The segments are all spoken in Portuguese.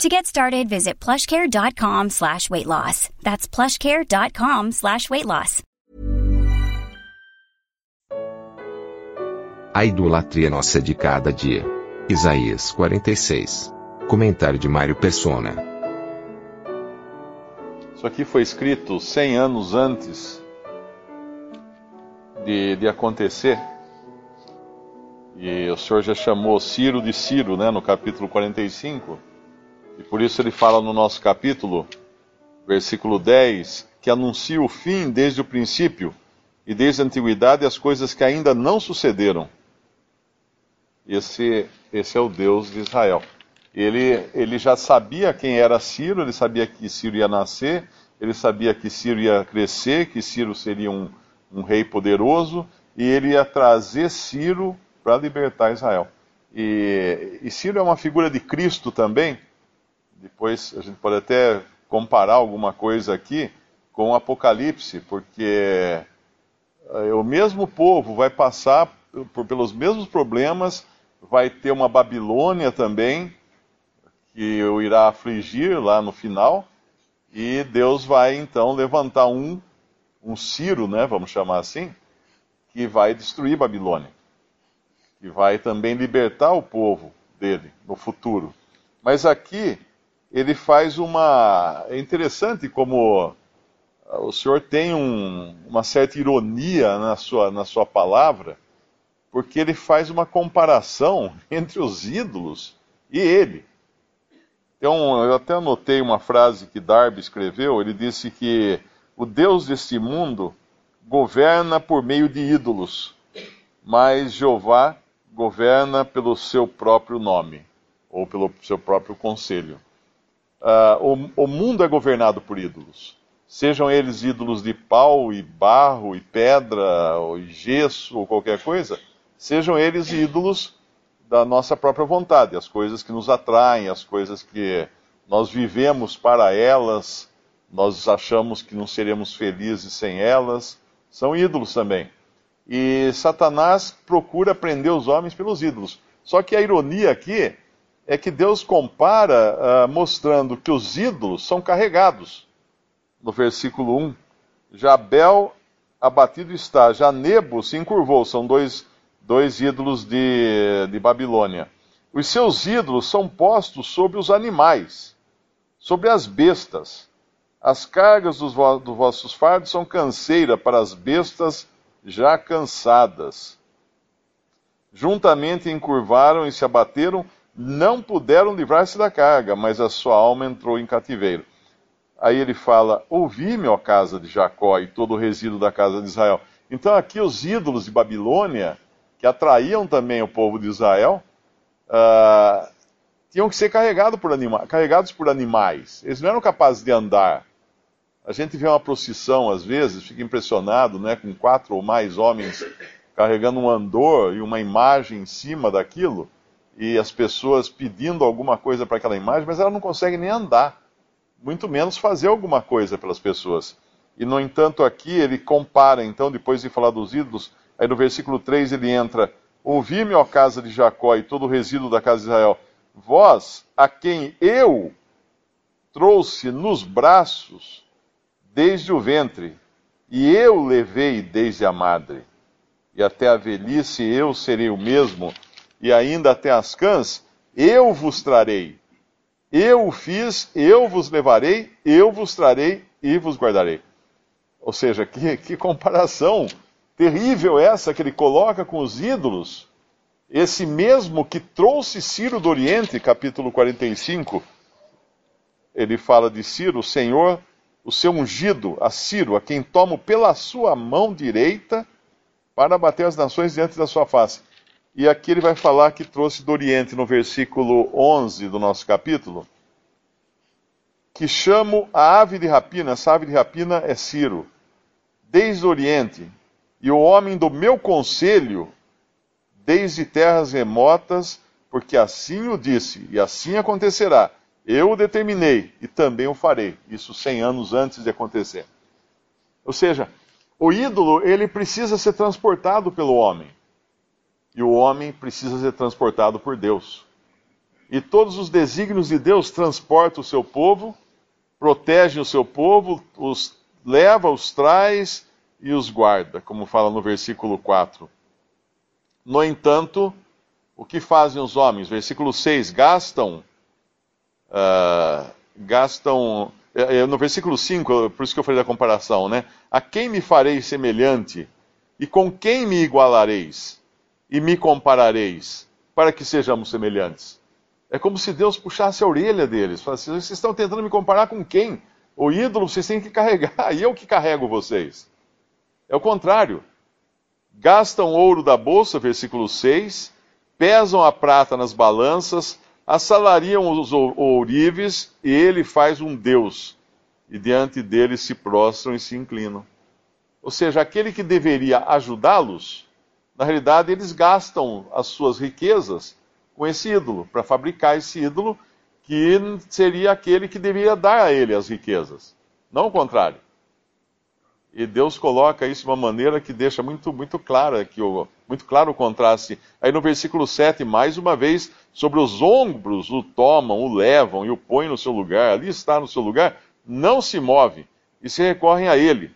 To get started, visit plushcare.com slash weight loss. That's plushcare.com slash weight loss. A idolatria nossa de cada dia. Isaías 46. Comentário de Mário Persona. Isso aqui foi escrito 100 anos antes de, de acontecer. E o Senhor já chamou Ciro de Ciro, né, no capítulo 45. E por isso ele fala no nosso capítulo, versículo 10, que anuncia o fim desde o princípio e desde a antiguidade as coisas que ainda não sucederam. Esse, esse é o Deus de Israel. Ele, ele já sabia quem era Ciro, ele sabia que Ciro ia nascer, ele sabia que Ciro ia crescer, que Ciro seria um, um rei poderoso, e ele ia trazer Ciro para libertar Israel. E, e Ciro é uma figura de Cristo também. Depois a gente pode até comparar alguma coisa aqui com o Apocalipse, porque eh, o mesmo povo vai passar por, pelos mesmos problemas, vai ter uma Babilônia também, que o irá afligir lá no final, e Deus vai então levantar um, um Ciro, né, vamos chamar assim, que vai destruir Babilônia, que vai também libertar o povo dele no futuro. Mas aqui ele faz uma. É interessante como o senhor tem um, uma certa ironia na sua, na sua palavra, porque ele faz uma comparação entre os ídolos e ele. Então, eu até anotei uma frase que Darby escreveu. Ele disse que o Deus deste mundo governa por meio de ídolos, mas Jeová governa pelo seu próprio nome, ou pelo seu próprio conselho. Uh, o, o mundo é governado por ídolos. Sejam eles ídolos de pau e barro e pedra, ou gesso, ou qualquer coisa, sejam eles ídolos da nossa própria vontade, as coisas que nos atraem, as coisas que nós vivemos para elas, nós achamos que não seremos felizes sem elas, são ídolos também. E Satanás procura prender os homens pelos ídolos. Só que a ironia aqui é que Deus compara uh, mostrando que os ídolos são carregados. No versículo 1, Jabel abatido está, já Nebo se encurvou, são dois dois ídolos de, de Babilônia. Os seus ídolos são postos sobre os animais, sobre as bestas. As cargas dos, vo dos vossos fardos são canseira para as bestas já cansadas. Juntamente encurvaram e se abateram, não puderam livrar-se da carga, mas a sua alma entrou em cativeiro. Aí ele fala: Ouvi-me, ó casa de Jacó, e todo o resíduo da casa de Israel. Então aqui os ídolos de Babilônia que atraíam também o povo de Israel, uh, tinham que ser carregado por carregados por animais. Eles não eram capazes de andar. A gente vê uma procissão, às vezes, fica impressionado né, com quatro ou mais homens carregando um andor e uma imagem em cima daquilo, e as pessoas pedindo alguma coisa para aquela imagem, mas ela não consegue nem andar, muito menos fazer alguma coisa pelas pessoas. E, no entanto, aqui ele compara, então, depois de falar dos ídolos, Aí no versículo 3 ele entra: Ouvi-me, ó casa de Jacó e todo o resíduo da casa de Israel, vós a quem eu trouxe nos braços desde o ventre, e eu levei desde a madre, e até a velhice eu serei o mesmo, e ainda até as cãs eu vos trarei. Eu o fiz, eu vos levarei, eu vos trarei e vos guardarei. Ou seja, que, que comparação terrível essa que ele coloca com os ídolos, esse mesmo que trouxe Ciro do Oriente, capítulo 45, ele fala de Ciro, o Senhor, o seu ungido, a Ciro, a quem tomo pela sua mão direita para bater as nações diante da sua face. E aqui ele vai falar que trouxe do Oriente, no versículo 11 do nosso capítulo, que chamo a ave de rapina, essa ave de rapina é Ciro desde o Oriente, e o homem do meu conselho, desde terras remotas, porque assim o disse, e assim acontecerá. Eu o determinei e também o farei. Isso cem anos antes de acontecer. Ou seja, o ídolo ele precisa ser transportado pelo homem e o homem precisa ser transportado por Deus. E todos os desígnios de Deus transportam o seu povo, protegem o seu povo, os leva, os traz e os guarda, como fala no versículo 4. No entanto, o que fazem os homens? Versículo 6: gastam, uh, gastam, uh, no versículo 5, por isso que eu falei da comparação, né? A quem me farei semelhante? E com quem me igualareis? E me comparareis? Para que sejamos semelhantes. É como se Deus puxasse a orelha deles. Falasse, vocês estão tentando me comparar com quem? O ídolo vocês têm que carregar, e eu que carrego vocês. É o contrário. Gastam ouro da bolsa, versículo 6, pesam a prata nas balanças, assalariam os ourives, e ele faz um Deus, e diante dele se prostram e se inclinam. Ou seja, aquele que deveria ajudá-los, na realidade eles gastam as suas riquezas com esse ídolo, para fabricar esse ídolo que seria aquele que deveria dar a ele as riquezas, não o contrário. E Deus coloca isso de uma maneira que deixa muito, muito, clara que o, muito claro o contraste. Aí no versículo 7, mais uma vez, sobre os ombros o tomam, o levam e o põem no seu lugar. Ali está no seu lugar, não se move e se recorrem a ele.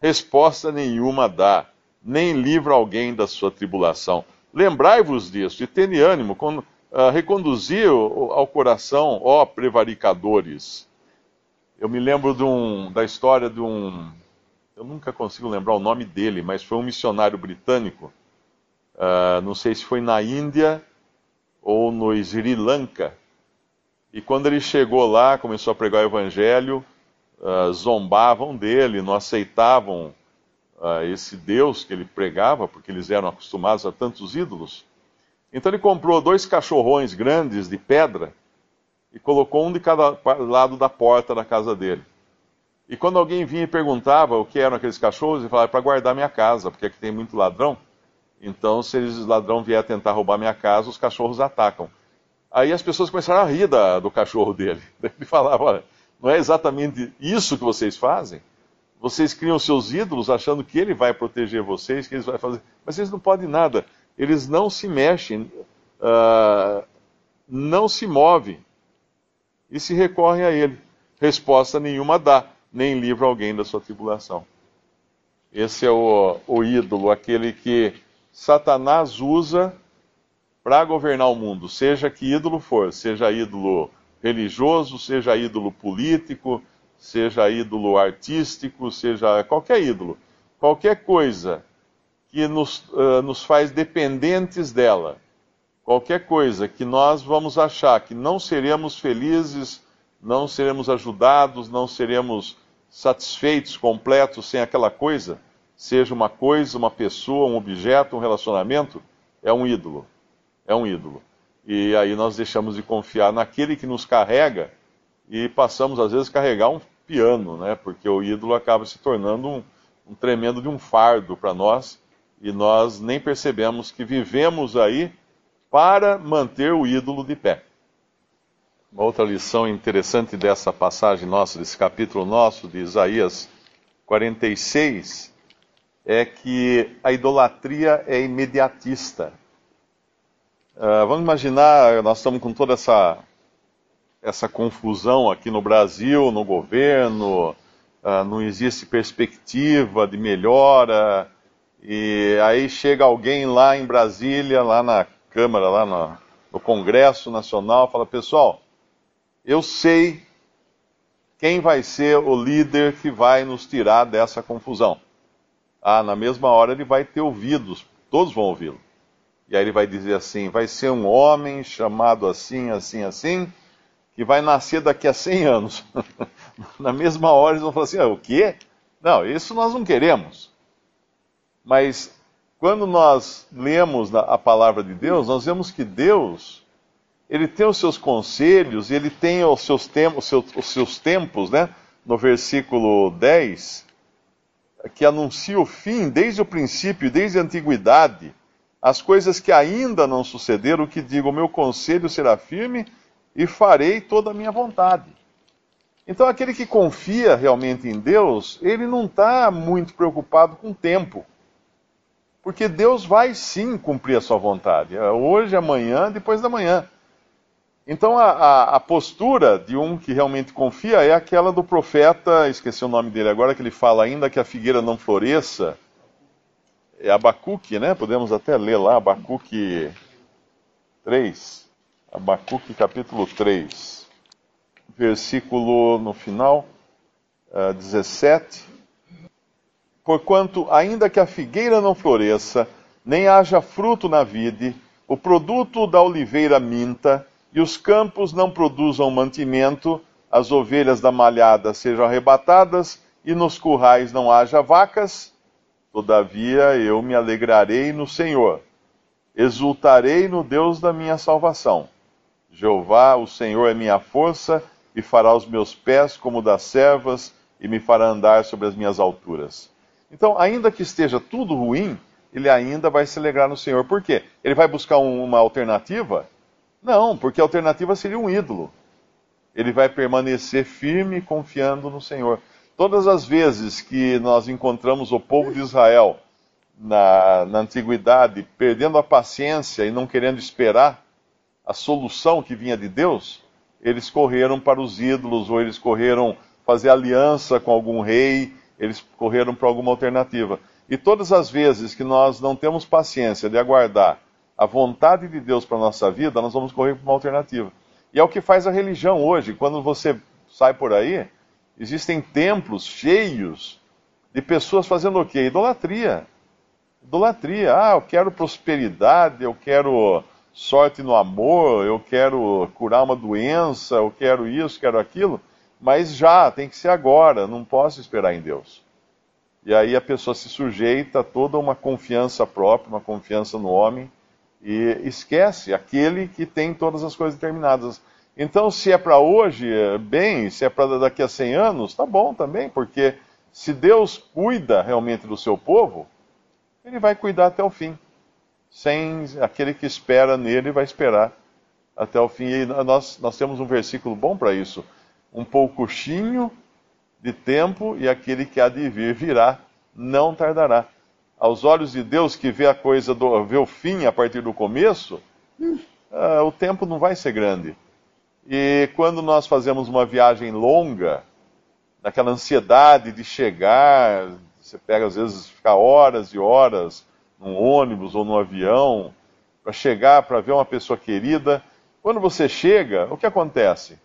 Resposta nenhuma dá, nem livra alguém da sua tribulação. Lembrai-vos disso e tende ânimo, com, uh, reconduzir ao coração, ó prevaricadores. Eu me lembro um, da história de um eu nunca consigo lembrar o nome dele, mas foi um missionário britânico, uh, não sei se foi na Índia ou no Sri Lanka. E quando ele chegou lá, começou a pregar o evangelho, uh, zombavam dele, não aceitavam esse Deus que ele pregava, porque eles eram acostumados a tantos ídolos. Então ele comprou dois cachorrões grandes de pedra e colocou um de cada lado da porta da casa dele. E quando alguém vinha e perguntava o que eram aqueles cachorros, ele falava, é para guardar minha casa, porque aqui tem muito ladrão. Então, se o ladrão vier tentar roubar minha casa, os cachorros atacam. Aí as pessoas começaram a rir da, do cachorro dele. Ele falava, olha, não é exatamente isso que vocês fazem? Vocês criam seus ídolos achando que ele vai proteger vocês, que eles vai fazer. Mas eles não podem nada. Eles não se mexem, uh, não se movem e se recorrem a ele. Resposta nenhuma dá nem livra alguém da sua tribulação. Esse é o, o ídolo, aquele que Satanás usa para governar o mundo, seja que ídolo for, seja ídolo religioso, seja ídolo político, seja ídolo artístico, seja qualquer ídolo, qualquer coisa que nos, uh, nos faz dependentes dela, qualquer coisa que nós vamos achar que não seremos felizes não seremos ajudados, não seremos satisfeitos, completos sem aquela coisa, seja uma coisa, uma pessoa, um objeto, um relacionamento, é um ídolo. É um ídolo. E aí nós deixamos de confiar naquele que nos carrega e passamos às vezes a carregar um piano, né? Porque o ídolo acaba se tornando um, um tremendo de um fardo para nós e nós nem percebemos que vivemos aí para manter o ídolo de pé. Uma outra lição interessante dessa passagem nossa, desse capítulo nosso de Isaías 46, é que a idolatria é imediatista. Uh, vamos imaginar, nós estamos com toda essa, essa confusão aqui no Brasil, no governo, uh, não existe perspectiva de melhora, e aí chega alguém lá em Brasília, lá na Câmara, lá no, no Congresso Nacional, fala, pessoal, eu sei quem vai ser o líder que vai nos tirar dessa confusão. Ah, na mesma hora ele vai ter ouvidos, todos vão ouvi-lo. E aí ele vai dizer assim: vai ser um homem chamado assim, assim, assim, que vai nascer daqui a 100 anos. na mesma hora eles vão falar assim: ah, o quê? Não, isso nós não queremos. Mas quando nós lemos a palavra de Deus, nós vemos que Deus ele tem os seus conselhos, ele tem os seus, tempos, os seus, os seus tempos, né? No versículo 10, que anuncia o fim desde o princípio, desde a antiguidade, as coisas que ainda não sucederam, que digo, o meu conselho será firme e farei toda a minha vontade. Então, aquele que confia realmente em Deus, ele não está muito preocupado com o tempo. Porque Deus vai sim cumprir a sua vontade. É hoje, amanhã, depois da manhã. Então, a, a, a, postura de um que realmente confia é aquela do profeta, esqueci o nome dele agora, que ele fala ainda que a figueira não floresça. É Abacuque, né? Podemos até ler lá, Abacuque 3. Abacuque capítulo 3. Versículo no final, uh, 17. Porquanto, ainda que a figueira não floresça, nem haja fruto na vide, o produto da oliveira minta, e os campos não produzam mantimento, as ovelhas da malhada sejam arrebatadas, e nos currais não haja vacas, todavia eu me alegrarei no Senhor, exultarei no Deus da minha salvação. Jeová, o Senhor, é minha força, e fará os meus pés como das servas, e me fará andar sobre as minhas alturas. Então, ainda que esteja tudo ruim, ele ainda vai se alegrar no Senhor. Por quê? Ele vai buscar um, uma alternativa? Não, porque a alternativa seria um ídolo. Ele vai permanecer firme confiando no Senhor. Todas as vezes que nós encontramos o povo de Israel na, na antiguidade perdendo a paciência e não querendo esperar a solução que vinha de Deus, eles correram para os ídolos ou eles correram fazer aliança com algum rei eles correram para alguma alternativa. E todas as vezes que nós não temos paciência de aguardar a vontade de Deus para a nossa vida, nós vamos correr para uma alternativa. E é o que faz a religião hoje. Quando você sai por aí, existem templos cheios de pessoas fazendo o quê? Idolatria. Idolatria. Ah, eu quero prosperidade, eu quero sorte no amor, eu quero curar uma doença, eu quero isso, quero aquilo mas já, tem que ser agora, não posso esperar em Deus. E aí a pessoa se sujeita a toda uma confiança própria, uma confiança no homem, e esquece aquele que tem todas as coisas determinadas. Então, se é para hoje, bem, se é para daqui a 100 anos, tá bom também, porque se Deus cuida realmente do seu povo, ele vai cuidar até o fim. Sem aquele que espera nele vai esperar até o fim. E nós, nós temos um versículo bom para isso um poucochinho de tempo e aquele que há de vir virá, não tardará. Aos olhos de Deus que vê a coisa, do, vê o fim a partir do começo, uh, o tempo não vai ser grande. E quando nós fazemos uma viagem longa, naquela ansiedade de chegar, você pega às vezes ficar horas e horas num ônibus ou num avião para chegar para ver uma pessoa querida. Quando você chega, o que acontece?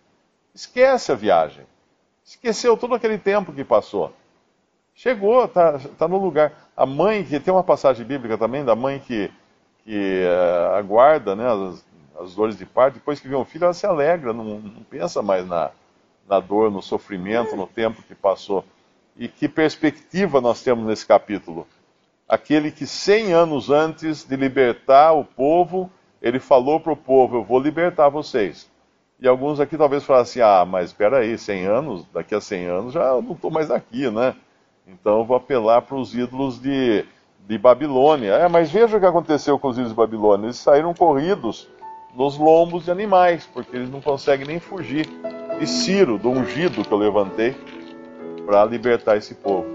Esquece a viagem. Esqueceu todo aquele tempo que passou. Chegou, está tá no lugar. A mãe, que tem uma passagem bíblica também, da mãe que, que uh, aguarda né, as, as, dores de parto, depois que vê um filho, ela se alegra, não, não pensa mais na, na dor, no sofrimento, no tempo que passou. E que perspectiva nós temos nesse capítulo? Aquele que 100 anos antes de libertar o povo, ele falou para o povo: Eu vou libertar vocês. E alguns aqui talvez falassem, assim, ah, mas espera aí, 100 anos, daqui a 100 anos já não estou mais aqui, né? Então eu vou apelar para os ídolos de, de Babilônia. É, mas veja o que aconteceu com os ídolos de Babilônia. Eles saíram corridos nos lombos de animais, porque eles não conseguem nem fugir de Ciro, do ungido que eu levantei, para libertar esse povo.